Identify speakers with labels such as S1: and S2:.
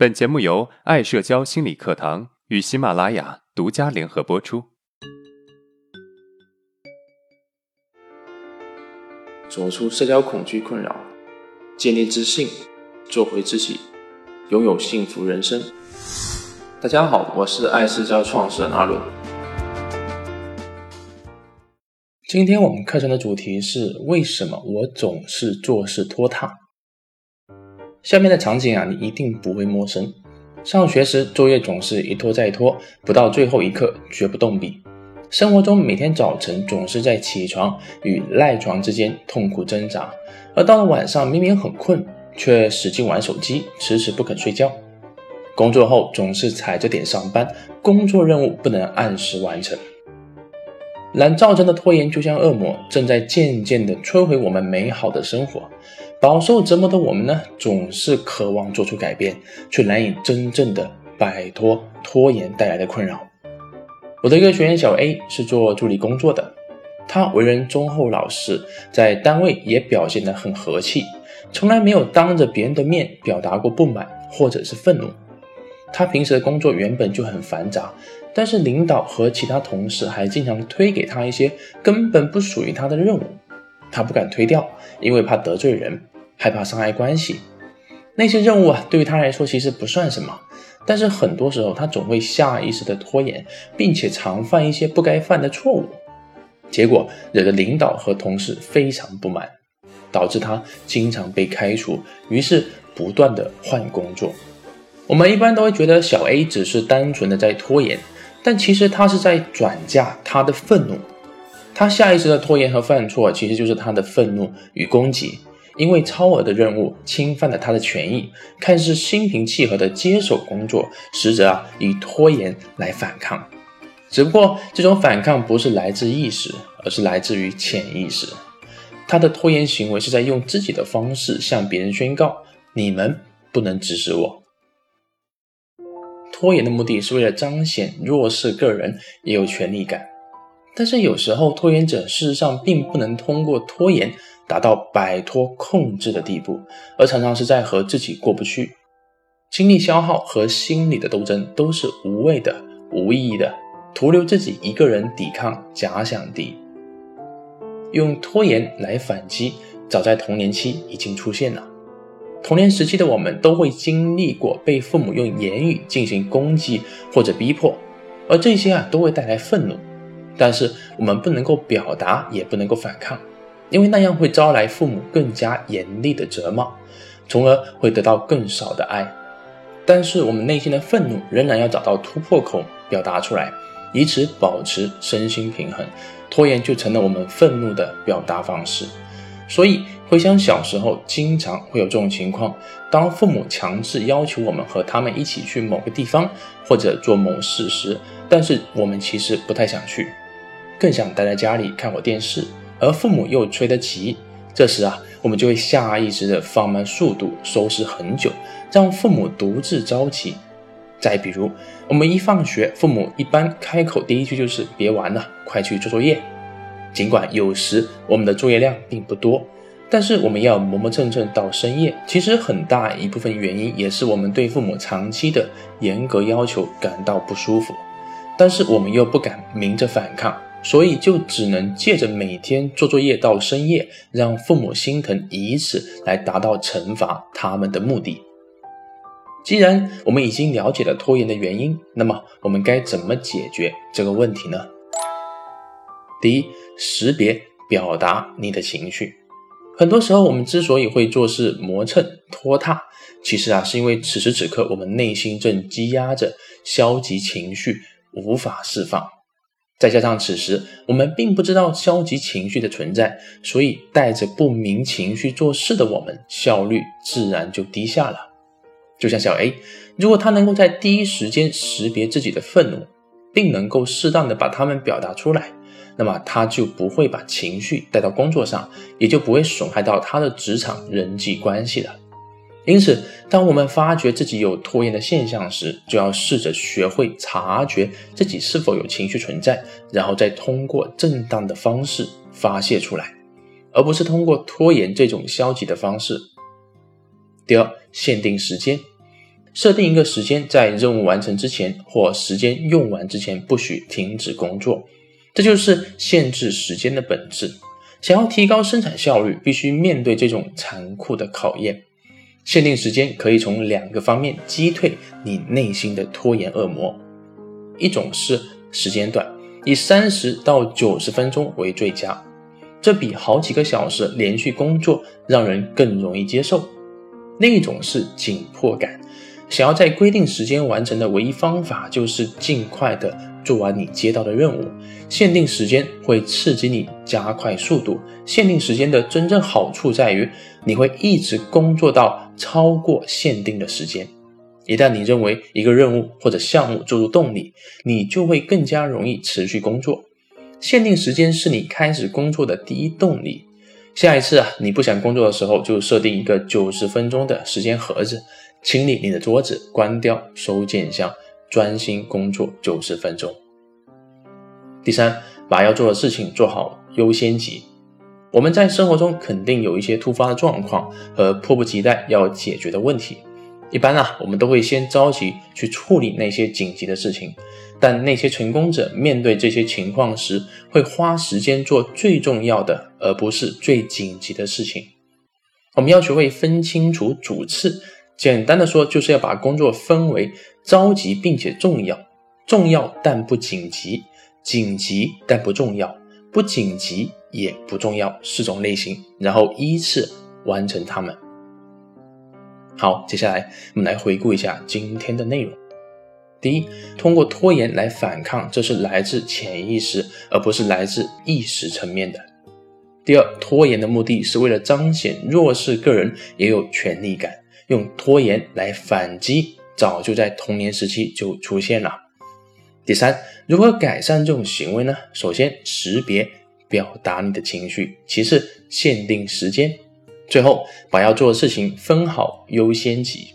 S1: 本节目由爱社交心理课堂与喜马拉雅独家联合播出。
S2: 走出社交恐惧困扰，建立自信，做回自己，拥有幸福人生。大家好，我是爱社交创始人阿伦。今天我们课程的主题是：为什么我总是做事拖沓？下面的场景啊，你一定不会陌生。上学时，作业总是一拖再拖，不到最后一刻绝不动笔。生活中，每天早晨总是在起床与赖床之间痛苦挣扎，而到了晚上，明明很困，却使劲玩手机，迟迟不肯睡觉。工作后总是踩着点上班，工作任务不能按时完成。懒造成的拖延就像恶魔，正在渐渐地摧毁我们美好的生活。饱受折磨的我们呢，总是渴望做出改变，却难以真正的摆脱拖延带来的困扰。我的一个学员小 A 是做助理工作的，他为人忠厚老实，在单位也表现得很和气，从来没有当着别人的面表达过不满或者是愤怒。他平时的工作原本就很繁杂。但是领导和其他同事还经常推给他一些根本不属于他的任务，他不敢推掉，因为怕得罪人，害怕伤害关系。那些任务啊，对于他来说其实不算什么，但是很多时候他总会下意识的拖延，并且常犯一些不该犯的错误，结果惹得领导和同事非常不满，导致他经常被开除，于是不断的换工作。我们一般都会觉得小 A 只是单纯的在拖延。但其实他是在转嫁他的愤怒，他下意识的拖延和犯错，其实就是他的愤怒与攻击。因为超额的任务侵犯了他的权益，看似心平气和的接手工作，实则啊以拖延来反抗。只不过这种反抗不是来自意识，而是来自于潜意识。他的拖延行为是在用自己的方式向别人宣告：你们不能指使我。拖延的目的是为了彰显弱势个人也有权利感，但是有时候拖延者事实上并不能通过拖延达到摆脱控制的地步，而常常是在和自己过不去，精力消耗和心理的斗争都是无谓的、无意义的，徒留自己一个人抵抗假想敌。用拖延来反击，早在童年期已经出现了。童年时期的我们都会经历过被父母用言语进行攻击或者逼迫，而这些啊都会带来愤怒，但是我们不能够表达，也不能够反抗，因为那样会招来父母更加严厉的责骂，从而会得到更少的爱。但是我们内心的愤怒仍然要找到突破口表达出来，以此保持身心平衡。拖延就成了我们愤怒的表达方式，所以。回想小时候，经常会有这种情况：当父母强制要求我们和他们一起去某个地方或者做某事时，但是我们其实不太想去，更想待在家里看会电视，而父母又催得急。这时啊，我们就会下意识地放慢速度，收拾很久，让父母独自着急。再比如，我们一放学，父母一般开口第一句就是“别玩了，快去做作业”。尽管有时我们的作业量并不多。但是我们要磨磨蹭蹭到深夜，其实很大一部分原因也是我们对父母长期的严格要求感到不舒服，但是我们又不敢明着反抗，所以就只能借着每天做作业到深夜，让父母心疼，以此来达到惩罚他们的目的。既然我们已经了解了拖延的原因，那么我们该怎么解决这个问题呢？第一，识别表达你的情绪。很多时候，我们之所以会做事磨蹭拖沓，其实啊，是因为此时此刻我们内心正积压着消极情绪，无法释放。再加上此时我们并不知道消极情绪的存在，所以带着不明情绪做事的我们，效率自然就低下了。就像小 A，如果他能够在第一时间识别自己的愤怒，并能够适当的把它们表达出来。那么他就不会把情绪带到工作上，也就不会损害到他的职场人际关系了。因此，当我们发觉自己有拖延的现象时，就要试着学会察觉自己是否有情绪存在，然后再通过正当的方式发泄出来，而不是通过拖延这种消极的方式。第二，限定时间，设定一个时间，在任务完成之前或时间用完之前不许停止工作，这就是限制时间的本质。想要提高生产效率，必须面对这种残酷的考验。限定时间可以从两个方面击退你内心的拖延恶魔，一种是时间段，以三十到九十分钟为最佳，这比好几个小时连续工作让人更容易接受；另一种是紧迫感。想要在规定时间完成的唯一方法，就是尽快的做完你接到的任务。限定时间会刺激你加快速度。限定时间的真正好处在于，你会一直工作到超过限定的时间。一旦你认为一个任务或者项目注入动力，你就会更加容易持续工作。限定时间是你开始工作的第一动力。下一次啊，你不想工作的时候，就设定一个九十分钟的时间盒子。清理你的桌子，关掉收件箱，专心工作九十分钟。第三，把要做的事情做好优先级。我们在生活中肯定有一些突发的状况和迫不及待要解决的问题。一般啊，我们都会先着急去处理那些紧急的事情。但那些成功者面对这些情况时，会花时间做最重要的，而不是最紧急的事情。我们要学会分清楚主次。简单的说，就是要把工作分为着急并且重要、重要但不紧急、紧急但不重要、不紧急也不重要四种类型，然后依次完成它们。好，接下来我们来回顾一下今天的内容。第一，通过拖延来反抗，这是来自潜意识，而不是来自意识层面的。第二，拖延的目的是为了彰显弱势个人也有权利感。用拖延来反击，早就在童年时期就出现了。第三，如何改善这种行为呢？首先，识别、表达你的情绪；其次，限定时间；最后，把要做的事情分好优先级。